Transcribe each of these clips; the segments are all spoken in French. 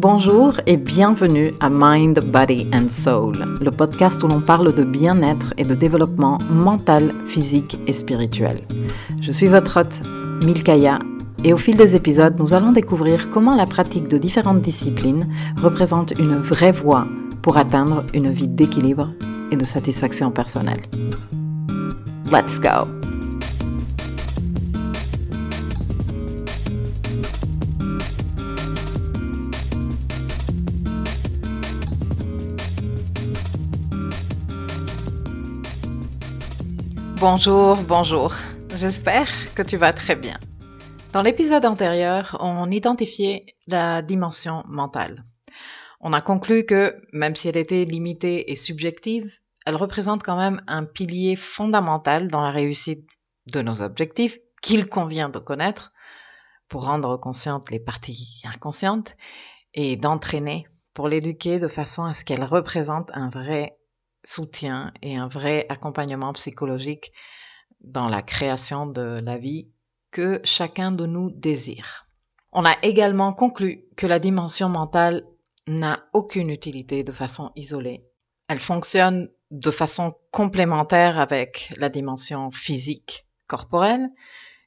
Bonjour et bienvenue à Mind, Body and Soul, le podcast où l'on parle de bien-être et de développement mental, physique et spirituel. Je suis votre hôte, Milkaya, et au fil des épisodes, nous allons découvrir comment la pratique de différentes disciplines représente une vraie voie pour atteindre une vie d'équilibre et de satisfaction personnelle. Let's go! Bonjour, bonjour. J'espère que tu vas très bien. Dans l'épisode antérieur, on identifiait la dimension mentale. On a conclu que, même si elle était limitée et subjective, elle représente quand même un pilier fondamental dans la réussite de nos objectifs qu'il convient de connaître pour rendre conscientes les parties inconscientes et d'entraîner pour l'éduquer de façon à ce qu'elle représente un vrai soutien et un vrai accompagnement psychologique dans la création de la vie que chacun de nous désire. On a également conclu que la dimension mentale n'a aucune utilité de façon isolée. Elle fonctionne de façon complémentaire avec la dimension physique, corporelle.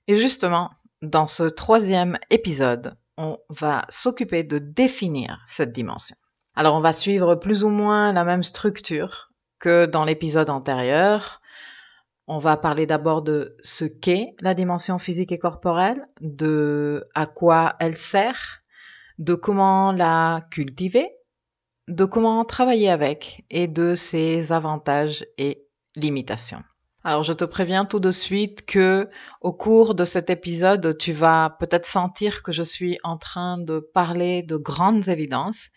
Et justement, dans ce troisième épisode, on va s'occuper de définir cette dimension. Alors on va suivre plus ou moins la même structure que dans l'épisode antérieur. On va parler d'abord de ce qu'est la dimension physique et corporelle, de à quoi elle sert, de comment la cultiver, de comment travailler avec et de ses avantages et limitations. Alors je te préviens tout de suite que au cours de cet épisode, tu vas peut-être sentir que je suis en train de parler de grandes évidences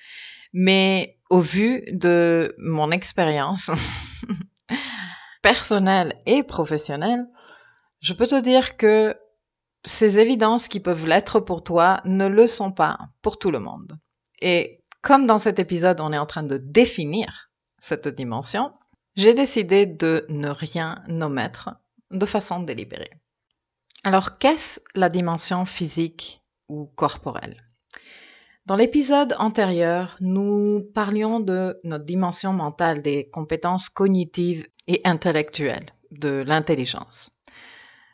mais au vu de mon expérience personnelle et professionnelle, je peux te dire que ces évidences qui peuvent l'être pour toi ne le sont pas pour tout le monde. Et comme dans cet épisode, on est en train de définir cette dimension, j'ai décidé de ne rien omettre de façon délibérée. Alors, qu'est-ce la dimension physique ou corporelle? Dans l'épisode antérieur, nous parlions de notre dimension mentale, des compétences cognitives et intellectuelles, de l'intelligence.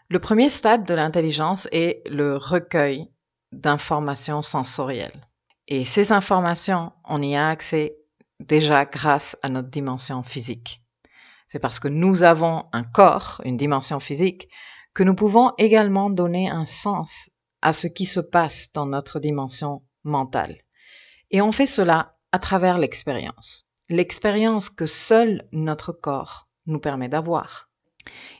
Le premier stade de l'intelligence est le recueil d'informations sensorielles. Et ces informations, on y a accès déjà grâce à notre dimension physique. C'est parce que nous avons un corps, une dimension physique, que nous pouvons également donner un sens à ce qui se passe dans notre dimension mentale. Et on fait cela à travers l'expérience. L'expérience que seul notre corps nous permet d'avoir.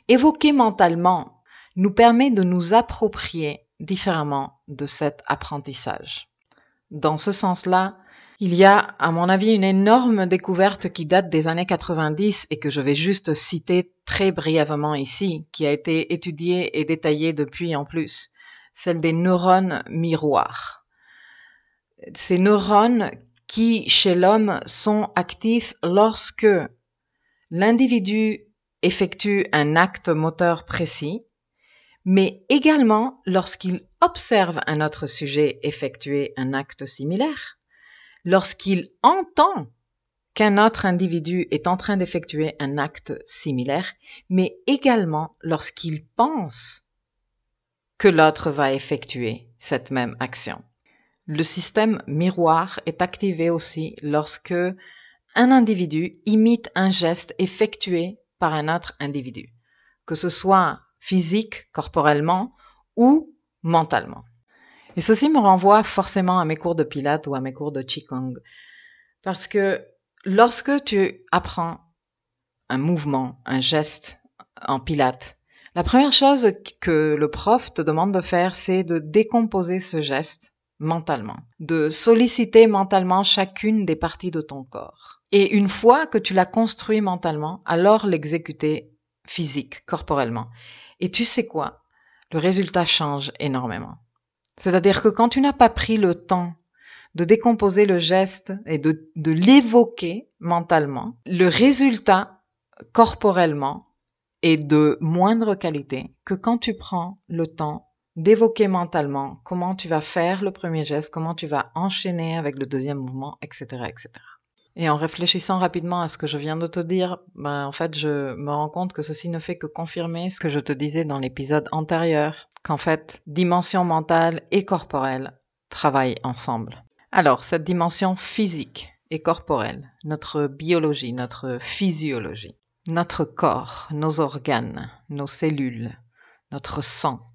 Évoquer mentalement nous permet de nous approprier différemment de cet apprentissage. Dans ce sens-là, il y a, à mon avis, une énorme découverte qui date des années 90 et que je vais juste citer très brièvement ici, qui a été étudiée et détaillée depuis en plus, celle des neurones miroirs ces neurones qui, chez l'homme, sont actifs lorsque l'individu effectue un acte moteur précis, mais également lorsqu'il observe un autre sujet effectuer un acte similaire, lorsqu'il entend qu'un autre individu est en train d'effectuer un acte similaire, mais également lorsqu'il pense que l'autre va effectuer cette même action. Le système miroir est activé aussi lorsque un individu imite un geste effectué par un autre individu, que ce soit physique, corporellement ou mentalement. Et ceci me renvoie forcément à mes cours de pilates ou à mes cours de qigong. Parce que lorsque tu apprends un mouvement, un geste en pilates, la première chose que le prof te demande de faire, c'est de décomposer ce geste mentalement, de solliciter mentalement chacune des parties de ton corps. Et une fois que tu l'as construit mentalement, alors l'exécuter physique, corporellement. Et tu sais quoi? Le résultat change énormément. C'est-à-dire que quand tu n'as pas pris le temps de décomposer le geste et de, de l'évoquer mentalement, le résultat corporellement est de moindre qualité que quand tu prends le temps d'évoquer mentalement comment tu vas faire le premier geste, comment tu vas enchaîner avec le deuxième mouvement, etc., etc. Et en réfléchissant rapidement à ce que je viens de te dire, ben, en fait, je me rends compte que ceci ne fait que confirmer ce que je te disais dans l'épisode antérieur, qu'en fait, dimension mentale et corporelle travaillent ensemble. Alors, cette dimension physique et corporelle, notre biologie, notre physiologie, notre corps, nos organes, nos cellules, notre sang,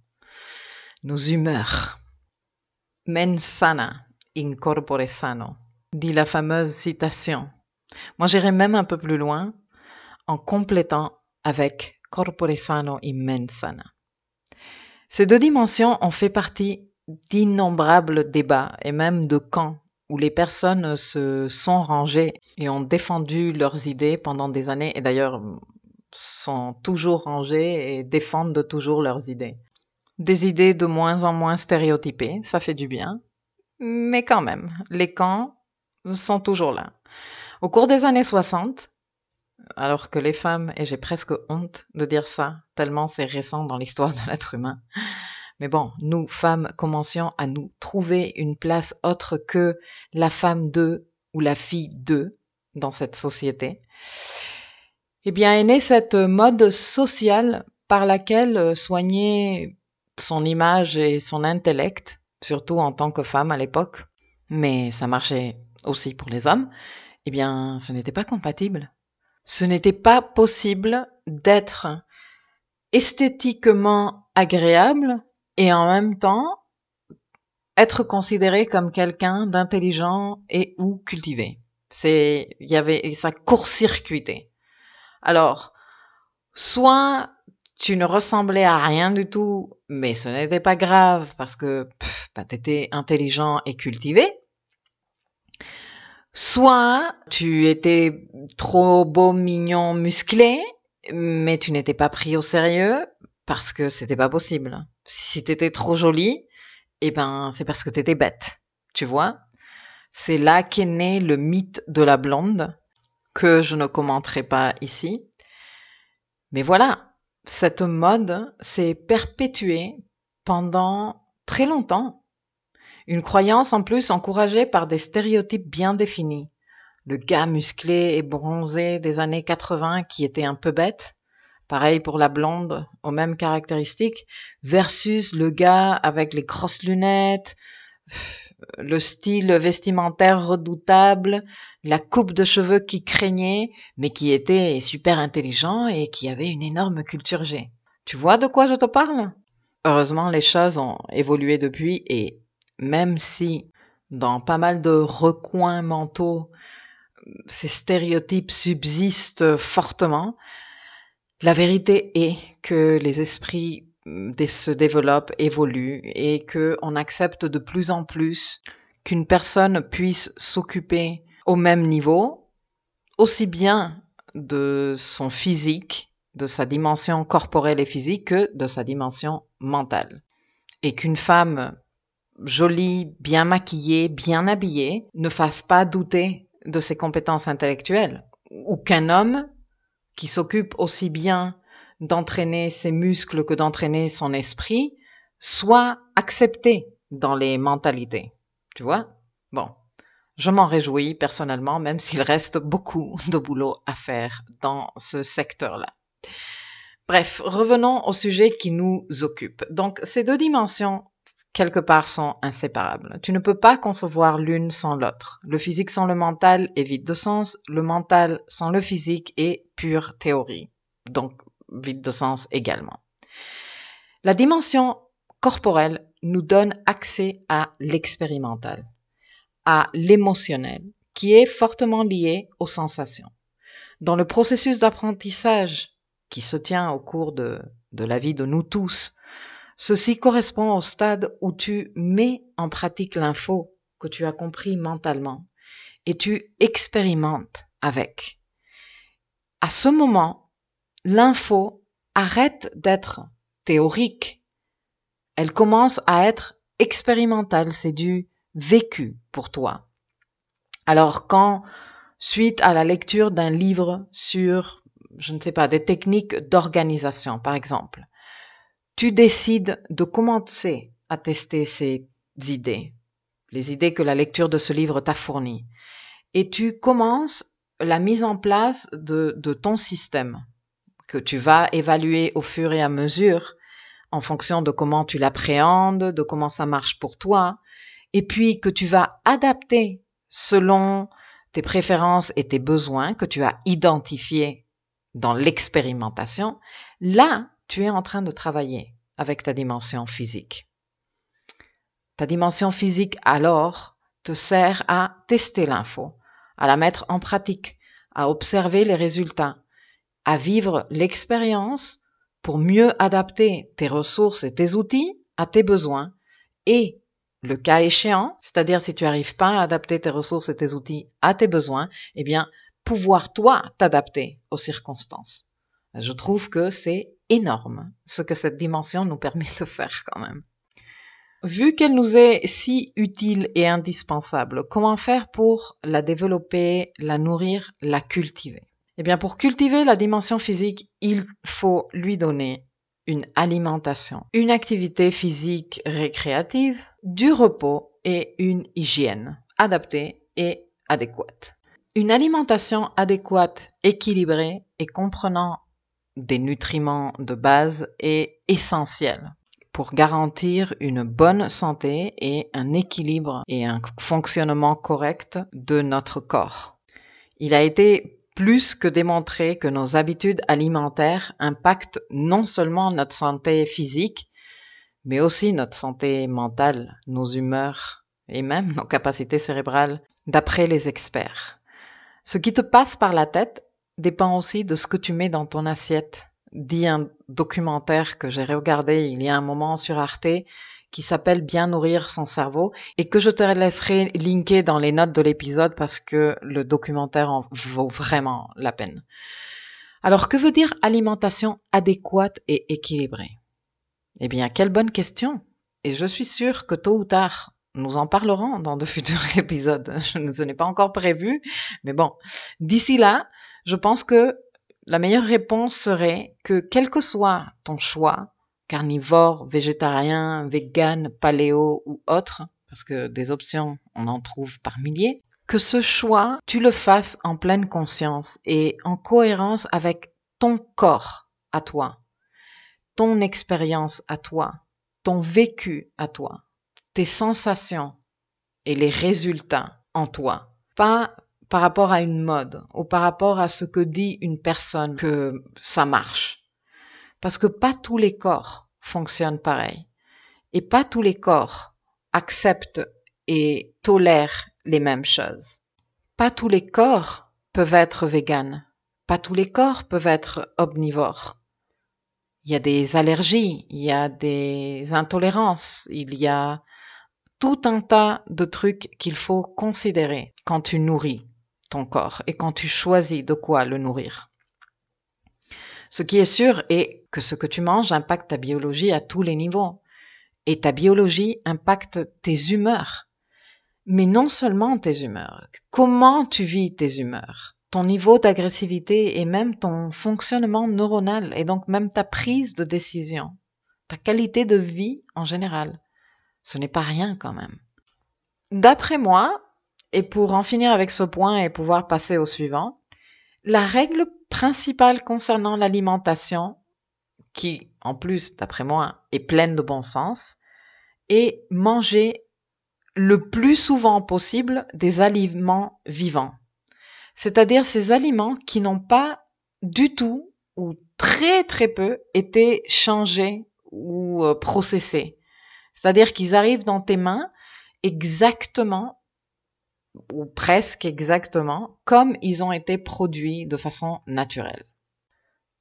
nos humeurs. Mens sana, in corpore sano, dit la fameuse citation. Moi, j'irai même un peu plus loin en complétant avec corpore sano in mens sana. Ces deux dimensions ont fait partie d'innombrables débats et même de camps où les personnes se sont rangées et ont défendu leurs idées pendant des années et d'ailleurs sont toujours rangées et défendent toujours leurs idées. Des idées de moins en moins stéréotypées, ça fait du bien, mais quand même, les camps sont toujours là. Au cours des années 60, alors que les femmes, et j'ai presque honte de dire ça, tellement c'est récent dans l'histoire de l'être humain, mais bon, nous, femmes, commencions à nous trouver une place autre que la femme de ou la fille de dans cette société. Eh bien, est née cette mode sociale par laquelle soigner son image et son intellect, surtout en tant que femme à l'époque, mais ça marchait aussi pour les hommes, eh bien, ce n'était pas compatible. Ce n'était pas possible d'être esthétiquement agréable et en même temps être considéré comme quelqu'un d'intelligent et ou cultivé. C'est, il y avait, ça court-circuité. Alors, soit tu ne ressemblais à rien du tout, mais ce n'était pas grave parce que bah, tu intelligent et cultivé. Soit tu étais trop beau, mignon, musclé, mais tu n'étais pas pris au sérieux parce que c'était pas possible. Si t'étais trop jolie, eh ben, c'est parce que t'étais bête. Tu vois? C'est là qu'est né le mythe de la blonde, que je ne commenterai pas ici. Mais voilà, cette mode s'est perpétuée pendant très longtemps. Une croyance en plus encouragée par des stéréotypes bien définis. Le gars musclé et bronzé des années 80 qui était un peu bête, pareil pour la blonde, aux mêmes caractéristiques, versus le gars avec les grosses lunettes, le style vestimentaire redoutable, la coupe de cheveux qui craignait, mais qui était super intelligent et qui avait une énorme culture G. Tu vois de quoi je te parle? Heureusement, les choses ont évolué depuis et même si dans pas mal de recoins mentaux, ces stéréotypes subsistent fortement, la vérité est que les esprits se développent, évoluent et qu'on accepte de plus en plus qu'une personne puisse s'occuper au même niveau, aussi bien de son physique, de sa dimension corporelle et physique que de sa dimension mentale. Et qu'une femme jolie, bien maquillée, bien habillée ne fasse pas douter de ses compétences intellectuelles, ou qu'un homme qui s'occupe aussi bien d'entraîner ses muscles que d'entraîner son esprit, soit accepté dans les mentalités. Tu vois? Bon, je m'en réjouis personnellement, même s'il reste beaucoup de boulot à faire dans ce secteur-là. Bref, revenons au sujet qui nous occupe. Donc, ces deux dimensions quelque part sont inséparables. Tu ne peux pas concevoir l'une sans l'autre. Le physique sans le mental est vide de sens, le mental sans le physique est pure théorie, donc vide de sens également. La dimension corporelle nous donne accès à l'expérimental, à l'émotionnel, qui est fortement lié aux sensations. Dans le processus d'apprentissage qui se tient au cours de, de la vie de nous tous, Ceci correspond au stade où tu mets en pratique l'info que tu as compris mentalement et tu expérimentes avec. À ce moment, l'info arrête d'être théorique. Elle commence à être expérimentale, c'est du vécu pour toi. Alors quand, suite à la lecture d'un livre sur, je ne sais pas, des techniques d'organisation, par exemple, tu décides de commencer à tester ces idées, les idées que la lecture de ce livre t'a fournies, et tu commences la mise en place de, de ton système que tu vas évaluer au fur et à mesure en fonction de comment tu l'appréhendes, de comment ça marche pour toi, et puis que tu vas adapter selon tes préférences et tes besoins que tu as identifiés dans l'expérimentation, là, tu es en train de travailler avec ta dimension physique. Ta dimension physique, alors, te sert à tester l'info, à la mettre en pratique, à observer les résultats, à vivre l'expérience pour mieux adapter tes ressources et tes outils à tes besoins et le cas échéant, c'est-à-dire si tu n'arrives pas à adapter tes ressources et tes outils à tes besoins, eh bien, pouvoir toi t'adapter aux circonstances. Je trouve que c'est énorme ce que cette dimension nous permet de faire quand même. Vu qu'elle nous est si utile et indispensable, comment faire pour la développer, la nourrir, la cultiver? Eh bien, pour cultiver la dimension physique, il faut lui donner une alimentation, une activité physique récréative, du repos et une hygiène adaptée et adéquate. Une alimentation adéquate, équilibrée et comprenant des nutriments de base est essentielle pour garantir une bonne santé et un équilibre et un fonctionnement correct de notre corps. Il a été plus que démontré que nos habitudes alimentaires impactent non seulement notre santé physique, mais aussi notre santé mentale, nos humeurs et même nos capacités cérébrales, d'après les experts. Ce qui te passe par la tête dépend aussi de ce que tu mets dans ton assiette, dit un documentaire que j'ai regardé il y a un moment sur Arte qui s'appelle Bien nourrir son cerveau et que je te laisserai linker dans les notes de l'épisode parce que le documentaire en vaut vraiment la peine. Alors, que veut dire alimentation adéquate et équilibrée? Eh bien, quelle bonne question Et je suis sûre que tôt ou tard, nous en parlerons dans de futurs épisodes. Je ne ce pas encore prévu, mais bon, d'ici là, je pense que la meilleure réponse serait que quel que soit ton choix, carnivore, végétarien, vegan, paléo ou autre, parce que des options, on en trouve par milliers, que ce choix, tu le fasses en pleine conscience et en cohérence avec ton corps à toi, ton expérience à toi, ton vécu à toi, tes sensations et les résultats en toi. Pas par rapport à une mode ou par rapport à ce que dit une personne que ça marche. Parce que pas tous les corps fonctionnent pareil. Et pas tous les corps acceptent et tolèrent les mêmes choses. Pas tous les corps peuvent être véganes. Pas tous les corps peuvent être omnivores. Il y a des allergies, il y a des intolérances, il y a tout un tas de trucs qu'il faut considérer quand tu nourris ton corps et quand tu choisis de quoi le nourrir. Ce qui est sûr est que ce que tu manges impacte ta biologie à tous les niveaux. Et ta biologie impacte tes humeurs. Mais non seulement tes humeurs. Comment tu vis tes humeurs? Ton niveau d'agressivité et même ton fonctionnement neuronal et donc même ta prise de décision. Ta qualité de vie en général. Ce n'est pas rien quand même. D'après moi, et pour en finir avec ce point et pouvoir passer au suivant, la règle principale concernant l'alimentation, qui en plus, d'après moi, est pleine de bon sens, est manger le plus souvent possible des aliments vivants. C'est-à-dire ces aliments qui n'ont pas du tout ou très très peu été changés ou euh, processés. C'est-à-dire qu'ils arrivent dans tes mains exactement ou presque exactement comme ils ont été produits de façon naturelle.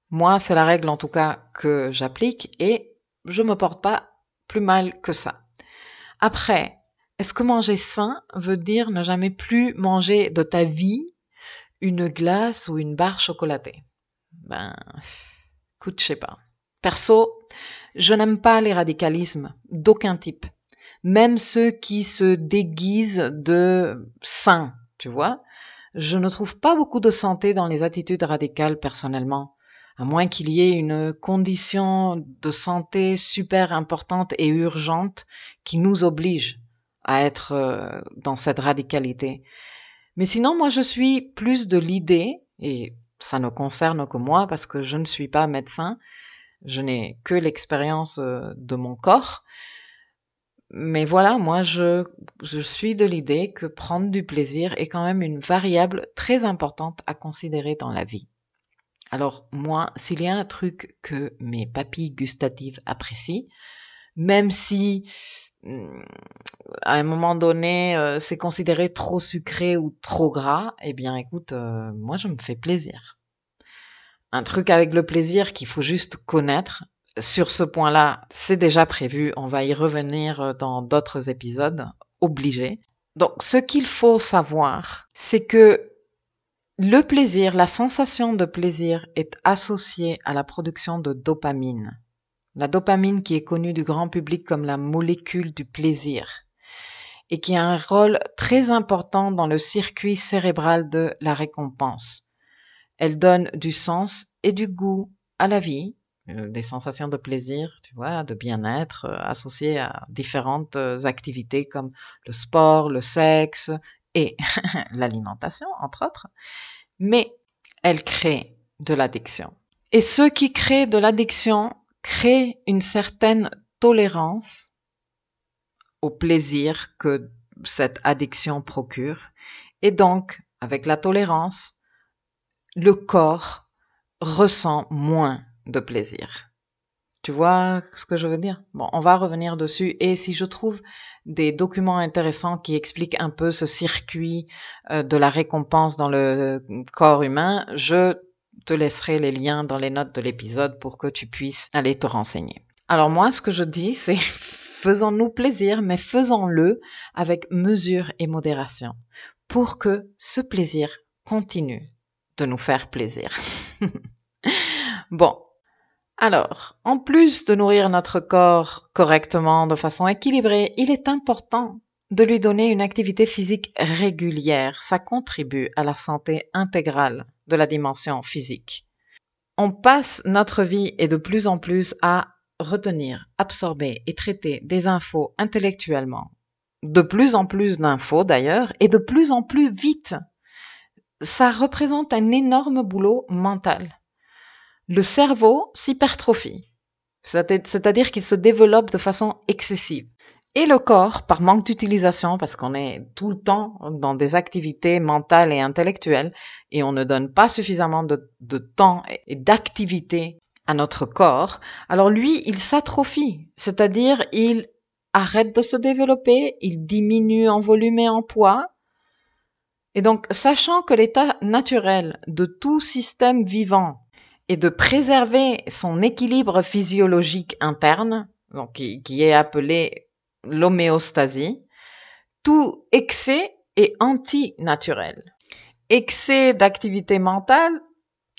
Moi, c'est la règle en tout cas que j'applique et je me porte pas plus mal que ça. Après, est-ce que manger sain veut dire ne jamais plus manger de ta vie une glace ou une barre chocolatée? Ben, écoute, je sais pas. Perso, je n'aime pas les radicalismes d'aucun type même ceux qui se déguisent de saints, tu vois. Je ne trouve pas beaucoup de santé dans les attitudes radicales personnellement. à moins qu'il y ait une condition de santé super importante et urgente qui nous oblige à être euh, dans cette radicalité. Mais sinon, moi, je suis plus de l'idée, et ça ne concerne que moi parce que je ne suis pas médecin, je n'ai que l'expérience euh, de mon corps. Mais voilà, moi, je, suis de l'idée que prendre du plaisir est quand même une variable très importante à considérer dans la vie. Alors moi, s'il y a un truc que mes papilles gustatives apprécient, même si hmm, à un moment donné euh, c'est considéré trop sucré ou trop gras, eh bien écoute, euh, moi je me fais plaisir. Un truc avec le plaisir qu'il faut juste connaître. Sur ce point-là, c'est déjà prévu, on va y revenir euh, dans d'autres épisodes, obligé. Donc ce qu'il faut savoir, c'est que le plaisir, la sensation de plaisir est associée à la production de dopamine. La dopamine qui est connue du grand public comme la molécule du plaisir et qui a un rôle très important dans le circuit cérébral de la récompense. Elle donne du sens et du goût à la vie, des sensations de plaisir, tu vois, de bien-être euh, associées à différentes euh, activités comme le sport, le sexe et l'alimentation, entre autres, mais elle crée de l'addiction. Et ce qui crée de l'addiction crée une certaine tolérance au plaisir que cette addiction procure. Et donc, avec la tolérance, le corps ressent moins de plaisir. Tu vois ce que je veux dire? Bon, on va revenir dessus. Et si je trouve des documents intéressants qui expliquent un peu ce circuit euh, de la récompense dans le corps humain, je te laisserai les liens dans les notes de l'épisode pour que tu puisses aller te renseigner. Alors moi, ce que je dis, c'est faisons-nous plaisir, mais faisons-le avec mesure et modération pour que ce plaisir continue de nous faire plaisir. bon, alors, en plus de nourrir notre corps correctement, de façon équilibrée, il est important de lui donner une activité physique régulière. Ça contribue à la santé intégrale de la dimension physique. On passe notre vie et de plus en plus à retenir, absorber et traiter des infos intellectuellement. De plus en plus d'infos d'ailleurs, et de plus en plus vite. Ça représente un énorme boulot mental le cerveau s'hypertrophie, c'est-à-dire qu'il se développe de façon excessive. Et le corps, par manque d'utilisation, parce qu'on est tout le temps dans des activités mentales et intellectuelles, et on ne donne pas suffisamment de, temps et d'activité à notre corps, alors lui, il s'atrophie, c'est-à-dire il arrête de se développer, il diminue en volume et en poids. Et donc, sachant que l'état naturel de tout système vivant et de préserver son équilibre physiologique interne, donc qui, est appelé l'homéostasie, tout excès est antinaturel. Excès d'activité mentale,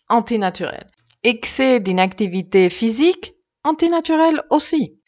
antinaturel. Excès d'inactivité physique, antinaturel aussi.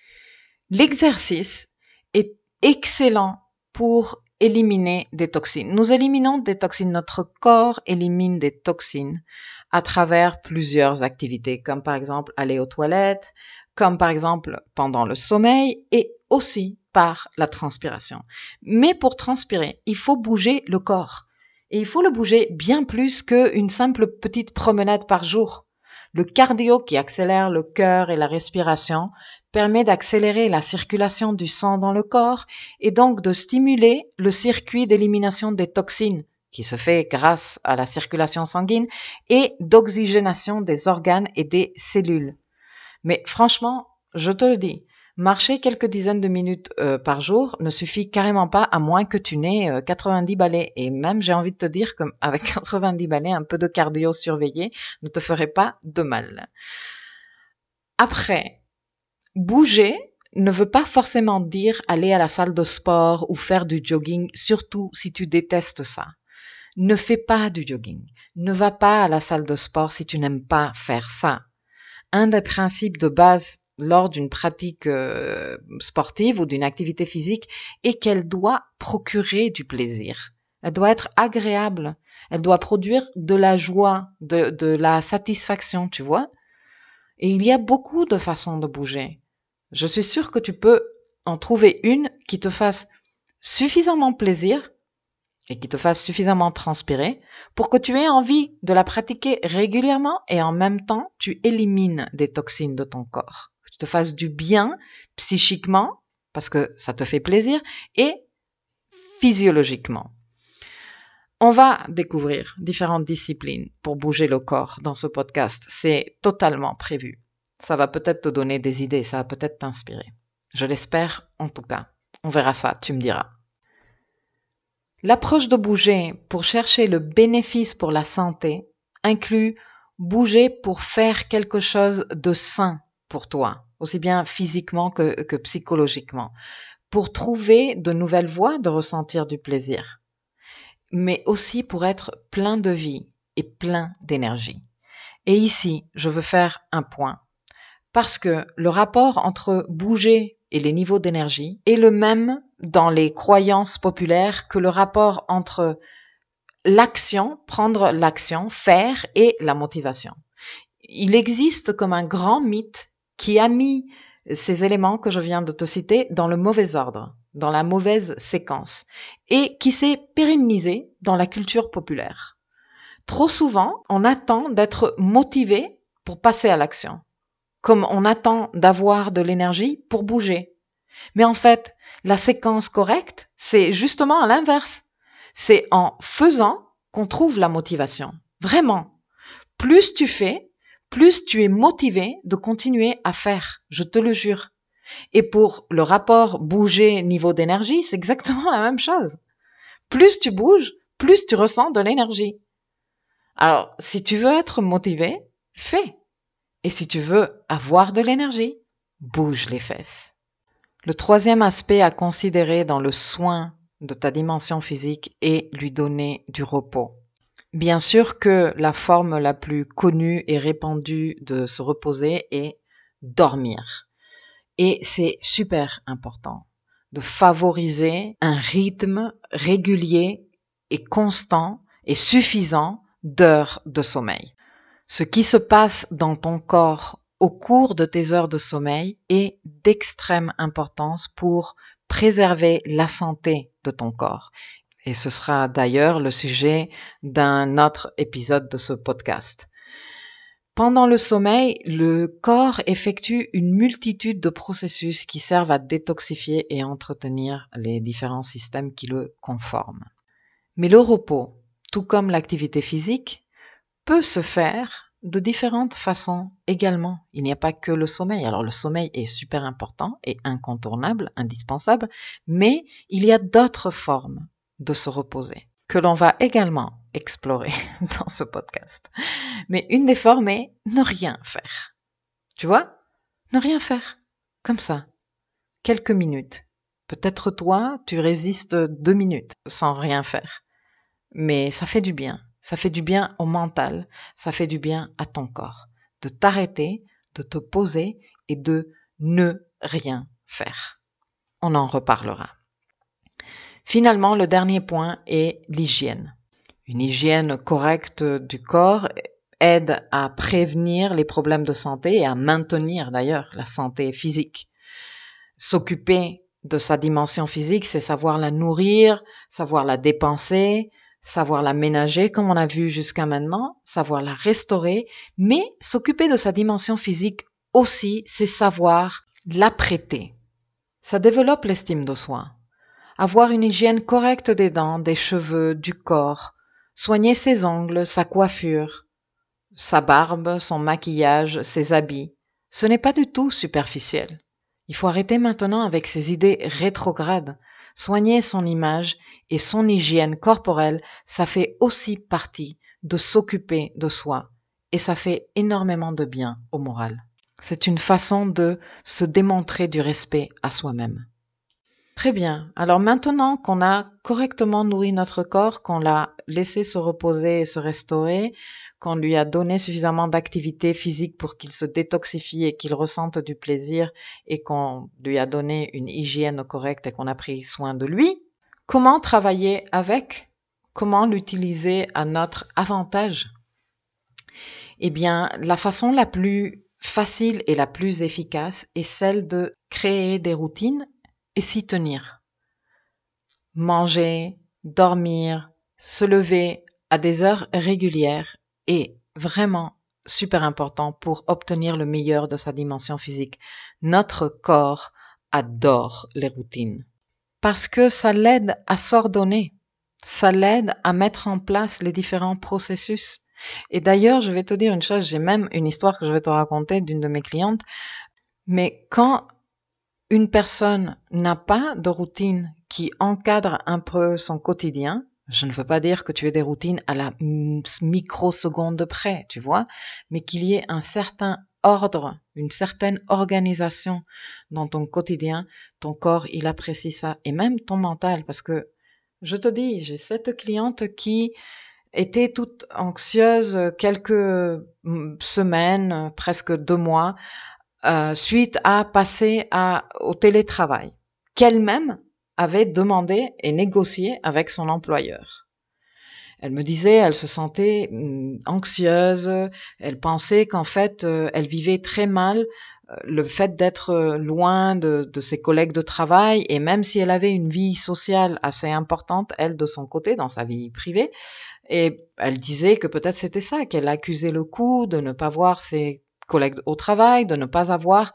L'exercice est excellent pour éliminer des toxines. Nous éliminons des toxines, notre corps élimine des toxines à travers plusieurs activités, comme par exemple aller aux toilettes, comme par exemple pendant le sommeil et aussi par la transpiration. Mais pour transpirer, il faut bouger le corps. Et il faut le bouger bien plus qu'une simple petite promenade par jour. Le cardio qui accélère le cœur et la respiration permet d'accélérer la circulation du sang dans le corps et donc de stimuler le circuit d'élimination des toxines qui se fait grâce à la circulation sanguine et d'oxygénation des organes et des cellules. Mais franchement, je te le dis, marcher quelques dizaines de minutes euh, par jour ne suffit carrément pas à moins que tu n'aies 90 euh, balais. Et même, j'ai envie de te dire qu'avec 90 balais, un peu de cardio surveillé ne te ferait pas de mal. Après, bouger ne veut pas forcément dire aller à la salle de sport ou faire du jogging, surtout si tu détestes ça. Ne fais pas du jogging. Ne va pas à la salle de sport si tu n'aimes pas faire ça. Un des principes de base lors d'une pratique euh, sportive ou d'une activité physique est qu'elle doit procurer du plaisir. Elle doit être agréable. Elle doit produire de la joie, de, de la satisfaction, tu vois. Et il y a beaucoup de façons de bouger. Je suis sûre que tu peux en trouver une qui te fasse suffisamment plaisir et qui te fasse suffisamment transpirer pour que tu aies envie de la pratiquer régulièrement et en même temps tu élimines des toxines de ton corps. Que tu te fasses du bien psychiquement parce que ça te fait plaisir et physiologiquement. On va découvrir différentes disciplines pour bouger le corps dans ce podcast. C'est totalement prévu. Ça va peut-être te donner des idées, ça va peut-être t'inspirer. Je l'espère en tout cas. On verra ça, tu me diras. L'approche de bouger pour chercher le bénéfice pour la santé inclut bouger pour faire quelque chose de sain pour toi, aussi bien physiquement que, que psychologiquement, pour trouver de nouvelles voies de ressentir du plaisir mais aussi pour être plein de vie et plein d'énergie. Et ici, je veux faire un point. Parce que le rapport entre bouger et les niveaux d'énergie est le même dans les croyances populaires que le rapport entre l'action, prendre l'action, faire et la motivation. Il existe comme un grand mythe qui a mis ces éléments que je viens de te citer dans le mauvais ordre dans la mauvaise séquence, et qui s'est pérennisé dans la culture populaire. Trop souvent, on attend d'être motivé pour passer à l'action, comme on attend d'avoir de l'énergie pour bouger. Mais en fait, la séquence correcte, c'est justement l'inverse. C'est en faisant qu'on trouve la motivation. Vraiment. Plus tu fais, plus tu es motivé de continuer à faire, je te le jure. Et pour le rapport bouger niveau d'énergie, c'est exactement la même chose. Plus tu bouges, plus tu ressens de l'énergie. Alors, si tu veux être motivé, fais. Et si tu veux avoir de l'énergie, bouge les fesses. Le troisième aspect à considérer dans le soin de ta dimension physique est lui donner du repos. Bien sûr que la forme la plus connue et répandue de se reposer est dormir. Et c'est super important de favoriser un rythme régulier et constant et suffisant d'heures de sommeil. Ce qui se passe dans ton corps au cours de tes heures de sommeil est d'extrême importance pour préserver la santé de ton corps. Et ce sera d'ailleurs le sujet d'un autre épisode de ce podcast. Pendant le sommeil, le corps effectue une multitude de processus qui servent à détoxifier et entretenir les différents systèmes qui le conforment. Mais le repos, tout comme l'activité physique, peut se faire de différentes façons également. Il n'y a pas que le sommeil. Alors le sommeil est super important et incontournable, indispensable, mais il y a d'autres formes de se reposer que l'on va également explorer dans ce podcast. Mais une des formes est ne rien faire. Tu vois? Ne rien faire. Comme ça. Quelques minutes. Peut-être toi, tu résistes deux minutes sans rien faire. Mais ça fait du bien. Ça fait du bien au mental. Ça fait du bien à ton corps. De t'arrêter, de te poser et de ne rien faire. On en reparlera. Finalement, le dernier point est l'hygiène. Une hygiène correcte du corps aide à prévenir les problèmes de santé et à maintenir d'ailleurs la santé physique. S'occuper de sa dimension physique, c'est savoir la nourrir, savoir la dépenser, savoir la ménager comme on a vu jusqu'à maintenant, savoir la restaurer, mais s'occuper de sa dimension physique aussi, c'est savoir l'apprêter. Ça développe l'estime de soi avoir une hygiène correcte des dents, des cheveux, du corps, soigner ses ongles, sa coiffure, sa barbe, son maquillage, ses habits. Ce n'est pas du tout superficiel. Il faut arrêter maintenant avec ces idées rétrogrades. Soigner son image et son hygiène corporelle, ça fait aussi partie de s'occuper de soi et ça fait énormément de bien au moral. C'est une façon de se démontrer du respect à soi-même. Très bien. Alors maintenant qu'on a correctement nourri notre corps, qu'on l'a laissé se reposer et se restaurer, qu'on lui a donné suffisamment d'activité physique pour qu'il se détoxifie et qu'il ressente du plaisir et qu'on lui a donné une hygiène correcte et qu'on a pris soin de lui, comment travailler avec? Comment l'utiliser à notre avantage? Eh bien, la façon la plus facile et la plus efficace est celle de créer des routines et s'y tenir. Manger, dormir, se lever à des heures régulières est vraiment super important pour obtenir le meilleur de sa dimension physique. Notre corps adore les routines parce que ça l'aide à s'ordonner, ça l'aide à mettre en place les différents processus. Et d'ailleurs, je vais te dire une chose, j'ai même une histoire que je vais te raconter d'une de mes clientes, mais quand une personne n'a pas de routine qui encadre un peu son quotidien, je ne veux pas dire que tu aies des routines à la microseconde près, tu vois, mais qu'il y ait un certain ordre, une certaine organisation dans ton quotidien, ton corps, il apprécie ça, et même ton mental, parce que je te dis, j'ai cette cliente qui était toute anxieuse quelques semaines, presque deux mois, euh, suite à passer au télétravail, qu'elle-même avait demandé et négocié avec son employeur. Elle me disait, elle se sentait mm, anxieuse, elle pensait qu'en fait, euh, elle vivait très mal euh, le fait d'être euh, loin de, de, ses collègues de travail et même si elle avait une vie sociale assez importante, elle de son côté, dans sa vie privée, et elle disait que peut-être c'était ça, qu'elle accusait le coup de ne pas voir ses collègues au travail, de ne pas avoir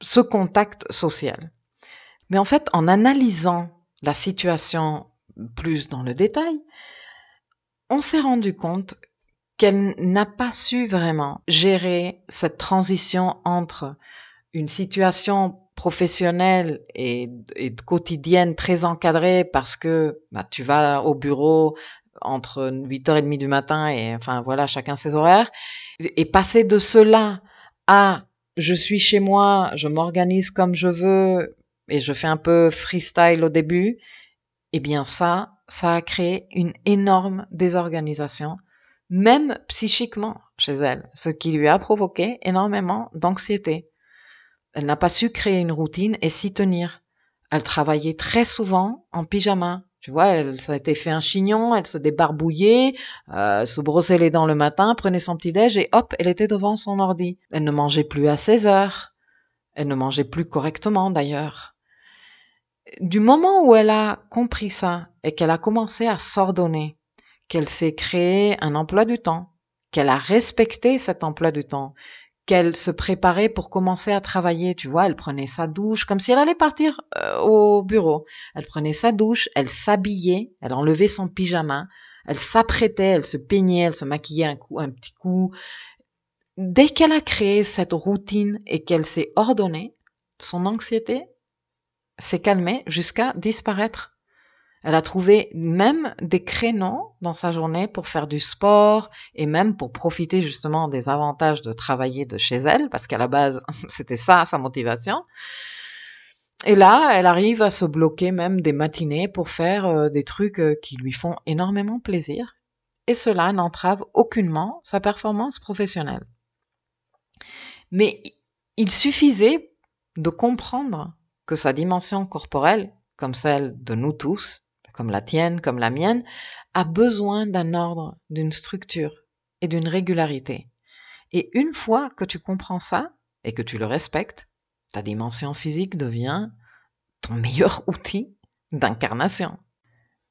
ce contact social. Mais en fait, en analysant la situation plus dans le détail, on s'est rendu compte qu'elle n'a pas su vraiment gérer cette transition entre une situation professionnelle et, quotidienne très encadrée parce que bah, tu vas au bureau entre 8h30 du matin et enfin voilà, chacun ses horaires, et passer de cela à je suis chez moi, je m'organise comme je veux et je fais un peu freestyle au début, eh bien ça, ça a créé une énorme désorganisation, même psychiquement chez elle, ce qui lui a provoqué énormément d'anxiété. Elle n'a pas su créer une routine et s'y tenir. Elle travaillait très souvent en pyjama. Tu vois, elle s'était fait un chignon, elle se débarbouillait, euh, se brossait les dents le matin, prenait son petit déj et hop, elle était devant son ordi. Elle ne mangeait plus à 16 heures. Elle ne mangeait plus correctement d'ailleurs du moment où elle a compris ça et qu'elle a commencé à s'ordonner, qu'elle s'est créé un emploi du temps, qu'elle a respecté cet emploi du temps, qu'elle se préparait pour commencer à travailler, tu vois, elle prenait sa douche comme si elle allait partir euh, au bureau. Elle prenait sa douche, elle s'habillait, elle enlevait son pyjama, elle s'apprêtait, elle se peignait, elle se maquillait un coup, un petit coup. Dès qu'elle a créé cette routine et qu'elle s'est ordonnée, son anxiété, s'est calmée jusqu'à disparaître. Elle a trouvé même des créneaux dans sa journée pour faire du sport et même pour profiter justement des avantages de travailler de chez elle, parce qu'à la base, c'était ça sa motivation. Et là, elle arrive à se bloquer même des matinées pour faire euh, des trucs euh, qui lui font énormément plaisir. Et cela n'entrave aucunement sa performance professionnelle. Mais il suffisait de comprendre sa dimension corporelle, comme celle de nous tous, comme la tienne, comme la mienne, a besoin d'un ordre, d'une structure et d'une régularité. Et une fois que tu comprends ça et que tu le respectes, ta dimension physique devient ton meilleur outil d'incarnation.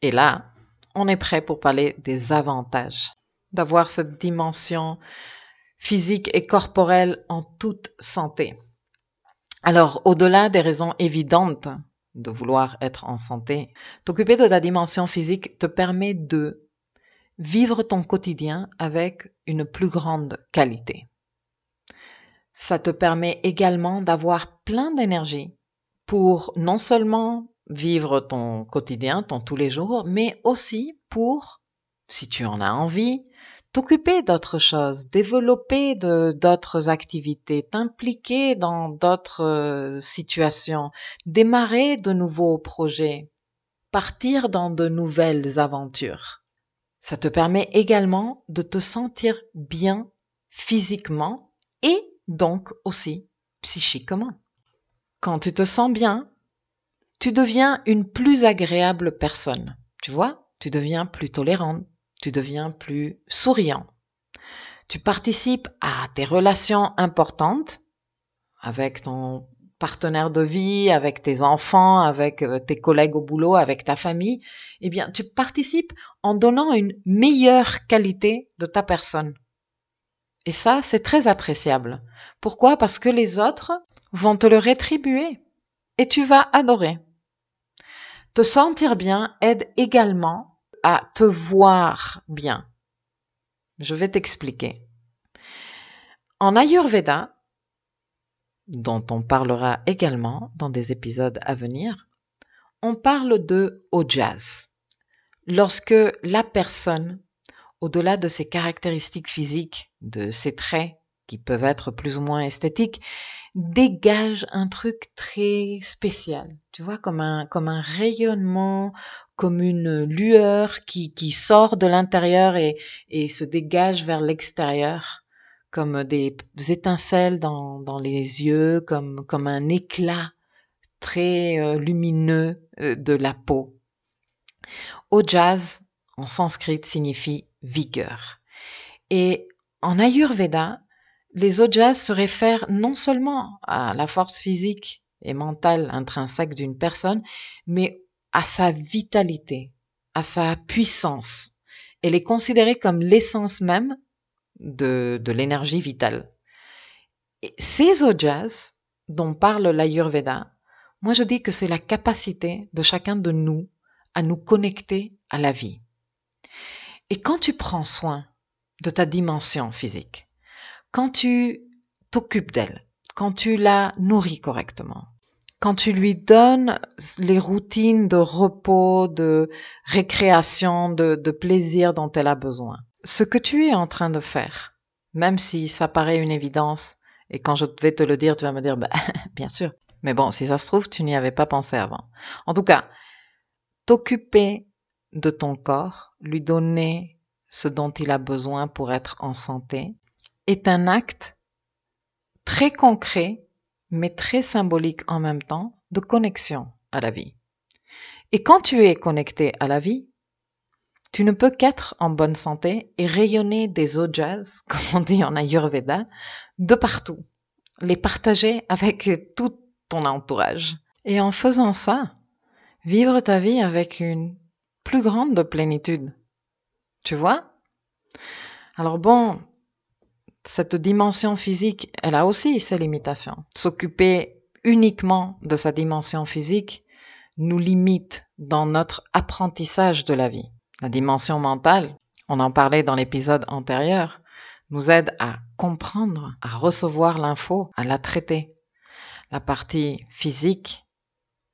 Et là, on est prêt pour parler des avantages d'avoir cette dimension physique et corporelle en toute santé. Alors, au-delà des raisons évidentes de vouloir être en santé, t'occuper de ta dimension physique te permet de vivre ton quotidien avec une plus grande qualité. Ça te permet également d'avoir plein d'énergie pour non seulement vivre ton quotidien, ton tous les jours, mais aussi pour, si tu en as envie, t'occuper d'autres choses, développer d'autres activités, t'impliquer dans d'autres euh, situations, démarrer de nouveaux projets, partir dans de nouvelles aventures. Ça te permet également de te sentir bien physiquement et donc aussi psychiquement. Quand tu te sens bien, tu deviens une plus agréable personne. Tu vois, tu deviens plus tolérante, tu deviens plus souriant. Tu participes à tes relations importantes avec ton partenaire de vie, avec tes enfants, avec euh, tes collègues au boulot, avec ta famille. Eh bien, tu participes en donnant une meilleure qualité de ta personne. Et ça, c'est très appréciable. Pourquoi? Parce que les autres vont te le rétribuer et tu vas adorer. Te sentir bien aide également à te voir bien. Je vais t'expliquer. En Ayurveda, dont on parlera également dans des épisodes à venir, on parle de ojas. Lorsque la personne, au-delà de ses caractéristiques physiques, de ses traits qui peuvent être plus ou moins esthétiques, dégage un truc très spécial. Tu vois, comme un, comme un rayonnement, comme une lueur qui, qui sort de l'intérieur et, et se dégage vers l'extérieur, comme des étincelles dans, dans les yeux, comme, comme un éclat très euh, lumineux euh, de la peau. Ojas, en sanskrit, signifie vigueur. Et en Ayurveda, les ojas se réfèrent non seulement à la force physique et mentale intrinsèque d'une personne, mais à sa vitalité, à sa puissance. Elle est considérée comme l'essence même de, de l'énergie vitale. Et ces ojas dont parle l'Ayurveda, moi je dis que c'est la capacité de chacun de nous à nous connecter à la vie. Et quand tu prends soin de ta dimension physique, quand tu t'occupes d'elle, quand tu la nourris correctement, quand tu lui donnes les routines de repos, de récréation, de, plaisir dont elle a besoin, ce que tu es en train de faire, même si ça paraît une évidence, et quand je vais te le dire, tu vas me dire, bah, bien sûr. Mais bon, si ça se trouve, tu n'y avais pas pensé avant. En tout cas, t'occuper de ton corps, lui donner ce dont il a besoin pour être en santé, est un acte très concret, mais très symbolique en même temps, de connexion à la vie. Et quand tu es connecté à la vie, tu ne peux qu'être en bonne santé et rayonner des ojas, comme on dit en Ayurveda, de partout. Les partager avec tout ton entourage. Et en faisant ça, vivre ta vie avec une plus grande plénitude. Tu vois? Alors bon, cette dimension physique, elle a aussi ses limitations. S'occuper uniquement de sa dimension physique nous limite dans notre apprentissage de la vie. La dimension mentale, on en parlait dans l'épisode antérieur, nous aide à comprendre, à recevoir l'info, à la traiter. La partie physique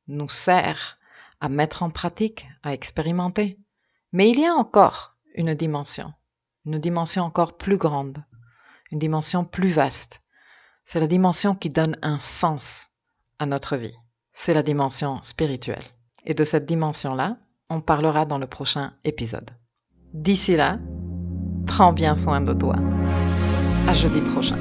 nous sert à mettre en pratique, à expérimenter. Mais il y a encore une dimension, une dimension encore plus grande, dimension plus vaste. C'est la dimension qui donne un sens à notre vie. C'est la dimension spirituelle. Et de cette dimension-là, on parlera dans le prochain épisode. D'ici là, prends bien soin de toi. À jeudi prochain.